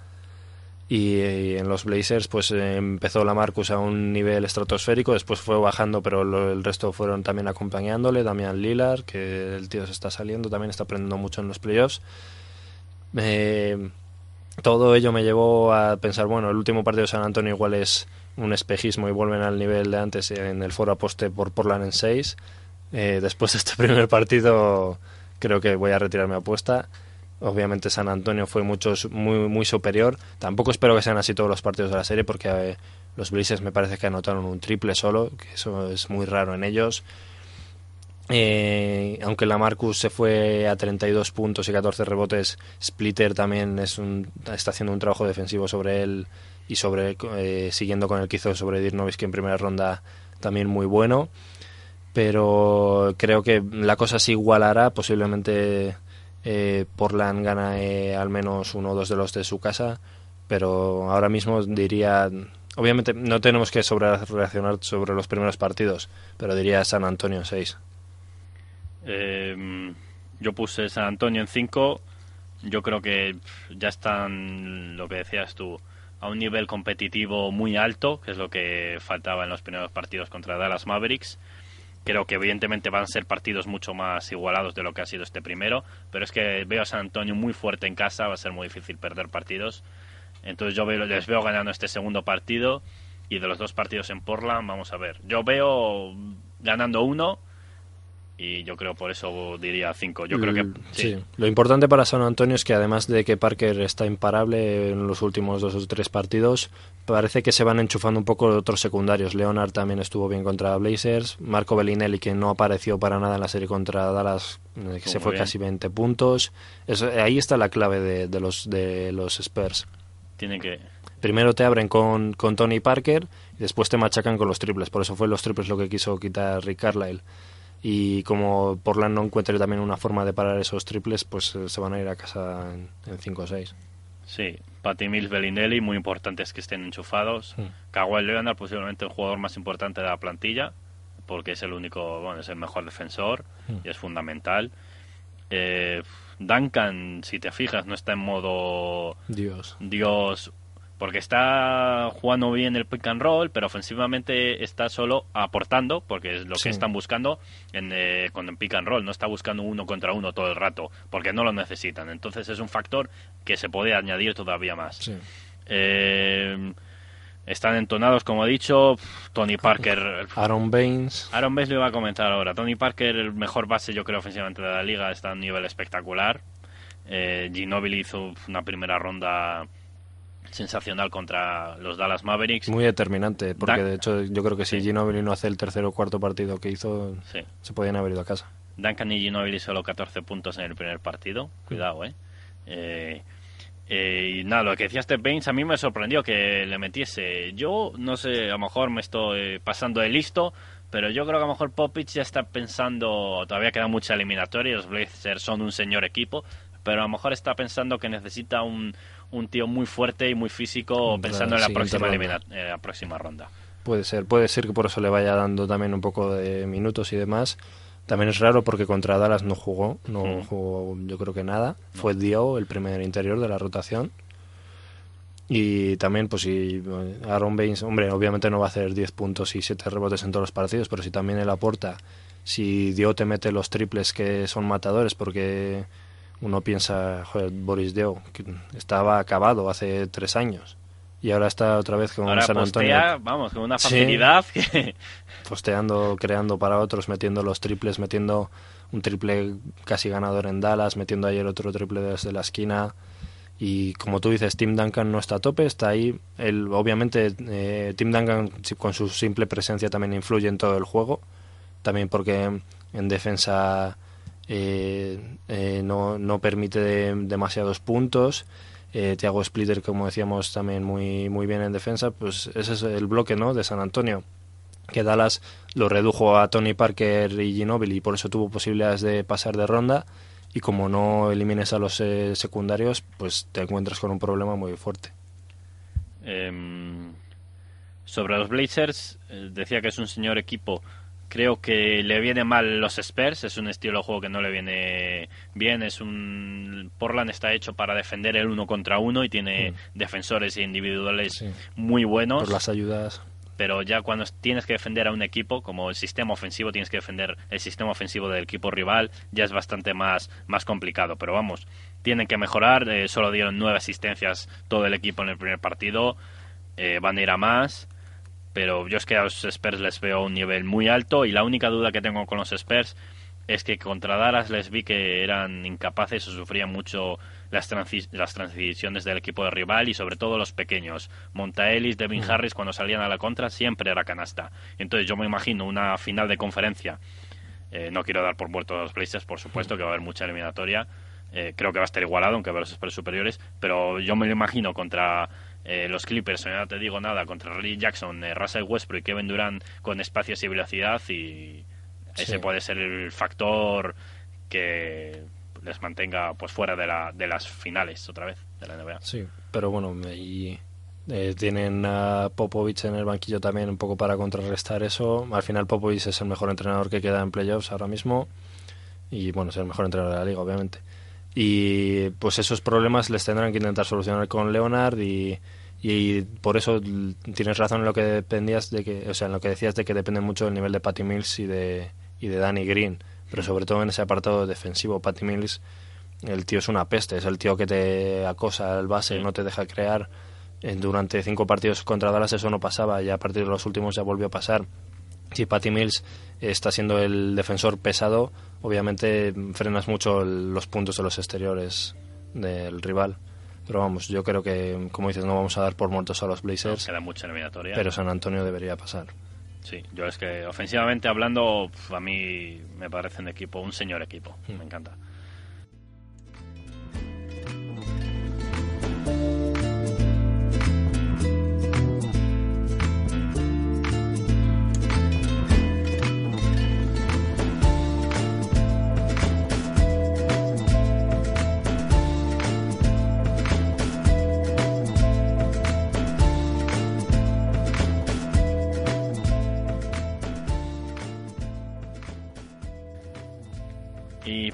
Y, en los Blazers pues eh, empezó la Marcus a un nivel estratosférico, después fue bajando, pero lo- el resto fueron también acompañándole, Damian Lillard, que el tío se está saliendo, también está aprendiendo mucho en los playoffs. Eh, todo ello me llevó a pensar, bueno, el último partido de San Antonio igual es un espejismo y vuelven al nivel de antes en el foro aposte por Portland en 6. después de este <laughs> primer partido creo que voy a retirar mi apuesta. Obviamente San Antonio fue muchos, muy, muy superior. Tampoco espero que sean así todos los partidos de la serie porque eh, los Blazers me parece que anotaron un triple solo, que eso es muy raro en ellos. Eh, aunque la Marcus se fue a 32 puntos y 14 rebotes, Splitter también es un, está haciendo un trabajo defensivo sobre él y sobre eh, siguiendo con el que hizo sobre Dirk Nowitzki en primera ronda también muy bueno. Pero creo que la cosa se igualará, posiblemente eh, Portland gana eh, al menos uno o dos de los de su casa pero ahora mismo diría, obviamente no tenemos que sobre reaccionar sobre los primeros partidos, pero diría San Antonio 6. Eh, yo puse San Antonio en 5. Yo creo que ya están, lo que decías tú, a un nivel competitivo muy alto, que es lo que faltaba en los primeros partidos contra Dallas Mavericks. Creo que evidentemente van a ser partidos mucho más igualados de lo que ha sido este primero, pero es que veo a San Antonio muy fuerte en casa, va a ser muy difícil perder partidos. Entonces yo les veo ganando este segundo partido y de los dos partidos en Portland, vamos a ver. Yo veo ganando uno y yo creo por eso diría cinco. Yo creo que Mm, sí. sí. Lo importante para San Antonio es que además de que Parker está imparable en los últimos dos o tres partidos, parece que se van enchufando un poco otros secundarios. Leonard también estuvo bien contra Blazers, Marco Bellinelli que no apareció para nada en la serie contra Dallas, que se fue bien. casi 20 puntos. Eso- ahí está la clave de, de los de los Spurs. Tiene que Primero te abren con, con Tony Parker y después te machacan con los triples. Por eso fue los triples lo que quiso quitar Rick Carlisle. Y como Portland no encuentre también una forma de parar esos triples, pues eh, se van a ir a casa en, en 5 o 6. Sí, Patty Mills, Bellinelli, muy importantes que estén enchufados. Mm. Kawhi Leonard, posiblemente el jugador más importante de la plantilla, porque es el único, bueno, es el mejor defensor y es fundamental. Eh, Duncan, si te fijas, no está en modo Dios. Dios, porque está jugando bien el pick and roll, pero ofensivamente está solo aportando, porque es lo Sí. que están buscando en, eh, con el pick and roll. No está buscando uno contra uno todo el rato, porque no lo necesitan. Entonces es un factor que se puede añadir todavía más. Sí. Eh, están entonados, como he dicho, Tony Parker. <laughs> Aaron Baines. Aaron Baines lo iba a comentar ahora. Tony Parker, el mejor base, yo creo, ofensivamente de la liga, está a un nivel espectacular. Eh, Ginobili hizo una primera ronda sensacional contra los Dallas Mavericks. Muy determinante, porque Dan- de hecho yo creo que si Sí. Ginobili no hace el tercer o cuarto partido que hizo, Sí. se podían haber ido a casa. Duncan y Ginobili solo 14 puntos en el primer partido. Cuidado, ¿eh? Eh, eh, y nada, lo que decía este Baines a mí me sorprendió que le metiese. Yo, no sé, a lo mejor me estoy pasando de listo, pero yo creo que a lo mejor Popic ya está pensando, todavía queda mucha eliminatoria, los Blazers son un señor equipo, pero a lo mejor está pensando que necesita un, un tío muy fuerte y muy físico pensando en la próxima, elimina- eh, la próxima ronda. Puede ser, puede ser que por eso le vaya dando también un poco de minutos y demás. También es raro porque contra Dallas no jugó, no Mm. jugó yo creo que nada. Fue Dio el primer interior de la rotación. Y también, pues si Aaron Baines, hombre, obviamente no va a hacer 10 puntos y 7 rebotes en todos los partidos, pero si también él aporta, si Dio te mete los triples que son matadores, porque uno piensa, joder, Boris Dio, que estaba acabado hace tres años y ahora está otra vez con Ahora San Antonio postea, vamos, con una Sí. facilidad que... <laughs> posteando, creando para otros, metiendo los triples, metiendo un triple casi ganador en Dallas, metiendo ayer otro triple desde la esquina. Y como tú dices, Tim Duncan no está a tope, está ahí. Él, obviamente, eh, Tim Duncan sí, con su simple presencia también influye en todo el juego. También porque en defensa no, no permite de- demasiados puntos. Eh, Thiago Splitter, como decíamos, también muy, muy bien en defensa. Pues ese es el bloque ¿no? de San Antonio que Dallas lo redujo a Tony Parker y Ginobili y por eso tuvo posibilidades de pasar de ronda y como no elimines a los eh, secundarios pues te encuentras con un problema muy fuerte Em, sobre los Blazers, eh, decía que es un señor equipo. Creo que le viene mal los Spurs, es un estilo de juego que no le viene bien. Es un Portland está hecho para defender el uno contra uno y tiene Mm. defensores individuales Sí. muy buenos. por las ayudas pero ya cuando tienes que defender a un equipo, como el sistema ofensivo, tienes que defender el sistema ofensivo del equipo rival, ya es bastante más, más complicado. Pero vamos, tienen que mejorar. eh, solo dieron nueve asistencias todo el equipo en el primer partido. eh, van a ir a más. Pero yo es que a los Spurs les veo un nivel muy alto. Y la única duda que tengo con los Spurs es que contra Dallas les vi que eran incapaces o sufrían mucho las, transi- las transiciones del equipo de rival y sobre todo los pequeños. Montaelis, Devin Harris, cuando salían a la contra, siempre era canasta. Entonces yo me imagino una final de conferencia. Eh, no quiero dar por muerto a los Blazers, por supuesto, que va a haber mucha eliminatoria. Eh, creo que va a estar igualado, aunque va a haber los Spurs superiores. Pero yo me lo imagino contra eh, los Clippers, ya no te digo nada, contra Reggie Jackson, eh, Russell Westbrook y Kevin Durant con espacios y velocidad y ese Sí. puede ser el factor que les mantenga pues fuera de, la, de las finales otra vez. de la NBA. Sí, pero bueno, y eh, tienen a Popovich en el banquillo también un poco para contrarrestar eso. Al final Popovich es el mejor entrenador que queda en playoffs ahora mismo y bueno, es el mejor entrenador de la liga, obviamente. Y pues esos problemas les tendrán que intentar solucionar con Leonard y, y por eso tienes razón en lo que dependías de que, o sea, en lo que decías de que depende mucho del nivel de Patty Mills y de y de Danny Green, pero sobre todo en ese apartado defensivo, Patty Mills el tío es una peste, es el tío que te acosa al base, no te deja crear. Durante cinco partidos contra Dallas eso no pasaba y a partir de los últimos ya volvió a pasar. Si Patty Mills está siendo el defensor pesado, obviamente frenas mucho el- los puntos de los exteriores del rival. Pero vamos, yo creo que, como dices, no vamos a dar por muertos a los Blazers, Queda mucha eliminatoria. pero San Antonio debería pasar. Sí, yo es que ofensivamente hablando, a mí me parece un equipo, un señor equipo. Me encanta.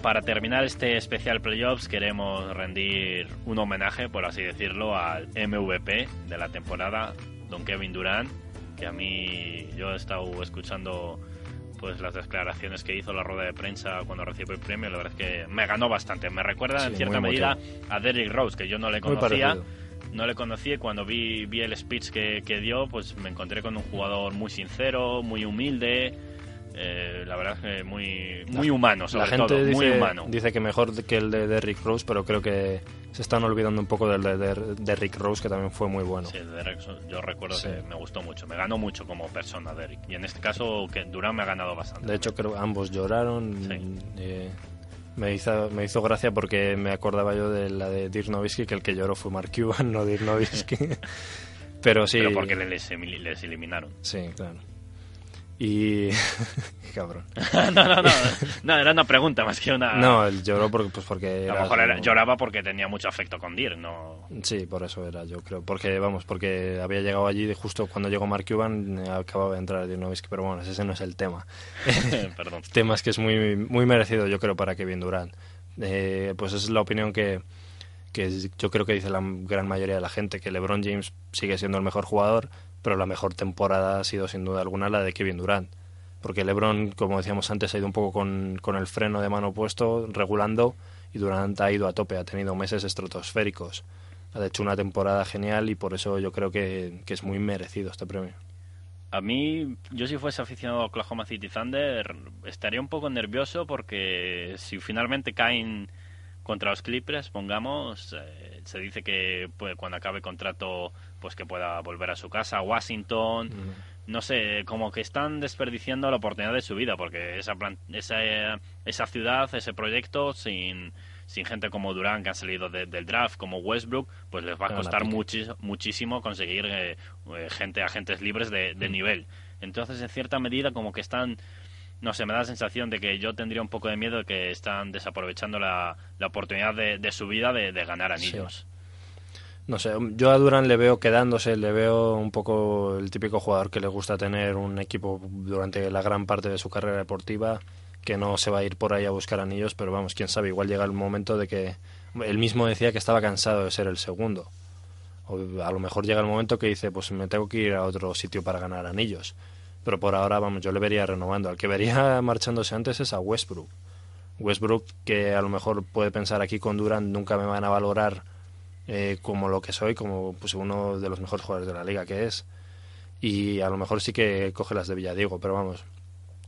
Para terminar este especial playoffs queremos rendir un homenaje, por así decirlo, al MVP de la temporada, don Kevin Durant, que a mí yo he estado escuchando pues las declaraciones que hizo la rueda de prensa cuando recibió el premio, la verdad es que me ganó bastante. Me recuerda Sí, en cierta medida a Derrick Rose, que yo no le conocía. No le conocía y cuando vi, vi el speech que, que dio, pues me encontré con un jugador muy sincero, muy humilde. Eh, la verdad es que muy, muy humano, sobre La gente todo, dice, muy humano. dice que mejor que el de Derrick Rose, pero creo que se están olvidando un poco del de, de Derrick Rose, que también fue muy bueno. Sí, yo recuerdo Sí. que me gustó mucho, me ganó mucho como persona Derrick. Y en este caso que Durán me ha ganado bastante. De hecho, creo que ambos lloraron. Sí. eh, me, hizo, me hizo gracia porque me acordaba yo de la de Dirk Nowitzki, que el que lloró fue Mark Cuban, <laughs> no Dirk Nowitzki. <laughs> Pero sí. Pero porque les, les eliminaron. Sí, claro. Y. <laughs> Cabrón. <laughs> no, no, no, no, era una pregunta más que una... No, él lloró porque, pues porque a lo mejor era- como- lloraba porque tenía mucho afecto con Dirk, no... Sí, por eso era, yo creo. Porque, vamos, porque había llegado allí y justo cuando llegó Mark Cuban eh, acababa de entrar Dirk Nowitzki, pero bueno, ese no es el tema. <laughs> Perdón. El tema es que es muy, muy merecido, yo creo, para Kevin Durant. Eh, pues esa es la opinión que, que yo creo que dice la gran mayoría de la gente, que LeBron James sigue siendo el mejor jugador, pero la mejor temporada ha sido sin duda alguna la de Kevin Durant. Porque LeBron, como decíamos antes, ha ido un poco con, con el freno de mano puesto, regulando, y Durant ha ido a tope, ha tenido meses estratosféricos. Ha hecho una temporada genial y por eso yo creo que, que es muy merecido este premio. A mí, yo si fuese aficionado a Oklahoma City Thunder, estaría un poco nervioso porque si finalmente caen contra los Clippers, pongamos, eh, se dice que pues, cuando acabe contrato, pues que pueda volver a su casa, a Washington. No sé, como que están desperdiciando la oportunidad de su vida, porque esa, plan- esa, esa ciudad, ese proyecto, sin, sin gente como Durán que han salido de- del draft, como Westbrook, pues les va a costar muchis- muchísimo conseguir eh, eh, gente, agentes libres de, de nivel. Entonces, en cierta medida, como que están, no sé, me da la sensación de que yo tendría un poco de miedo de que están desaprovechando la, la oportunidad de, de su vida de, de ganar anillos. No sé, yo a Durán le veo quedándose, le veo un poco el típico jugador que le gusta tener un equipo durante la gran parte de su carrera deportiva, que no se va a ir por ahí a buscar anillos, pero vamos, quién sabe, igual llega el momento de que él mismo decía que estaba cansado de ser el segundo. O a lo mejor llega el momento que dice, pues me tengo que ir a otro sitio para ganar anillos. Pero por ahora, vamos, yo le vería renovando. Al que vería <laughs> marchándose antes es a Westbrook. Westbrook, que a lo mejor puede pensar aquí con Durant nunca me van a valorar eh, como lo que soy, como pues uno de los mejores jugadores de la liga que es. Y a lo mejor sí que coge las de Villadiego, pero vamos,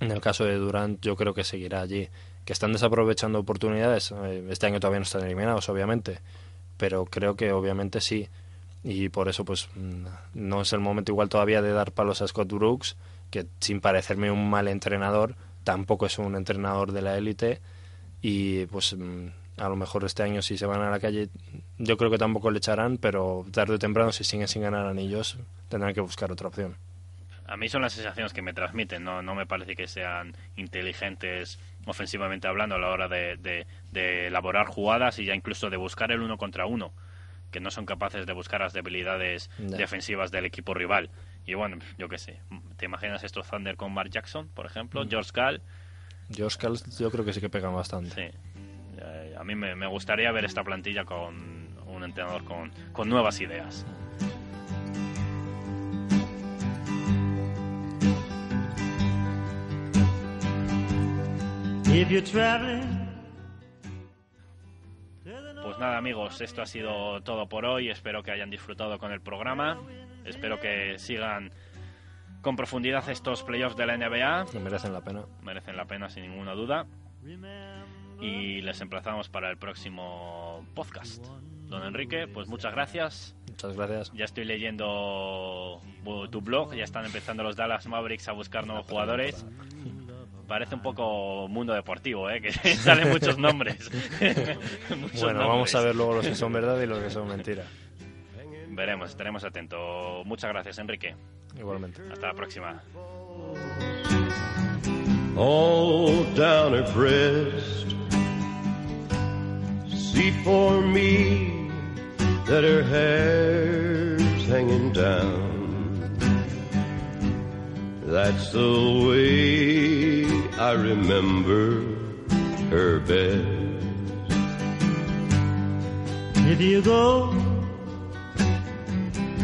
en el caso de Durant yo creo que seguirá allí. Que están desaprovechando oportunidades, eh, este año todavía no están eliminados, obviamente, pero creo que obviamente sí. Y por eso pues mm, no es el momento igual todavía de dar palos a Scott Brooks, que sin parecerme un mal entrenador, tampoco es un entrenador de la élite y pues mm, a lo mejor este año si se van a la calle yo creo que tampoco le echarán pero tarde o temprano si siguen sin ganar anillos tendrán que buscar otra opción A mí son las sensaciones que me transmiten, no, no me parece que sean inteligentes ofensivamente hablando a la hora de, de- de elaborar jugadas y ya incluso de buscar el uno contra uno. que no son capaces de buscar las debilidades defensivas del equipo rival. Y bueno, yo qué sé, ¿te imaginas estos Thunder con Mark Jackson, por ejemplo? George Gall, Josh Cal yo creo que sí que pega bastante. sí. Eh, a mí me, me gustaría ver esta plantilla con un entrenador con, con nuevas ideas. If you're traveling, Pues nada amigos, esto ha sido todo por hoy. Espero que hayan disfrutado con el programa. Espero que sigan con profundidad estos playoffs de la NBA. Que merecen la pena. Merecen la pena sin ninguna duda. Y les emplazamos para el próximo podcast. Don Enrique, pues muchas gracias. Muchas gracias. Ya estoy leyendo tu blog. Ya están empezando los Dallas Mavericks a buscar nuevos jugadores. Parece un poco mundo deportivo, ¿eh? <laughs> que salen muchos nombres. <laughs> Muchos Bueno, vamos a ver luego los que son verdad y los que son mentira. Veremos, estaremos atentos. Muchas gracias, Enrique. Igualmente. Hasta la próxima. all down her breast. See for me that her hair's hanging down. That's the way I remember her best. if you go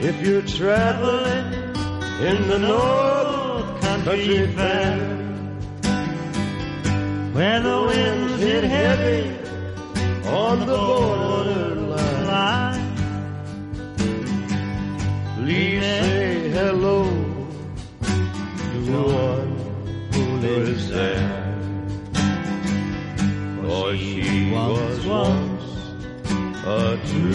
If you're traveling in the North Country Fair, where the winds hit heavy on the borderline, line, please say hello to one who lives there. For she was once a true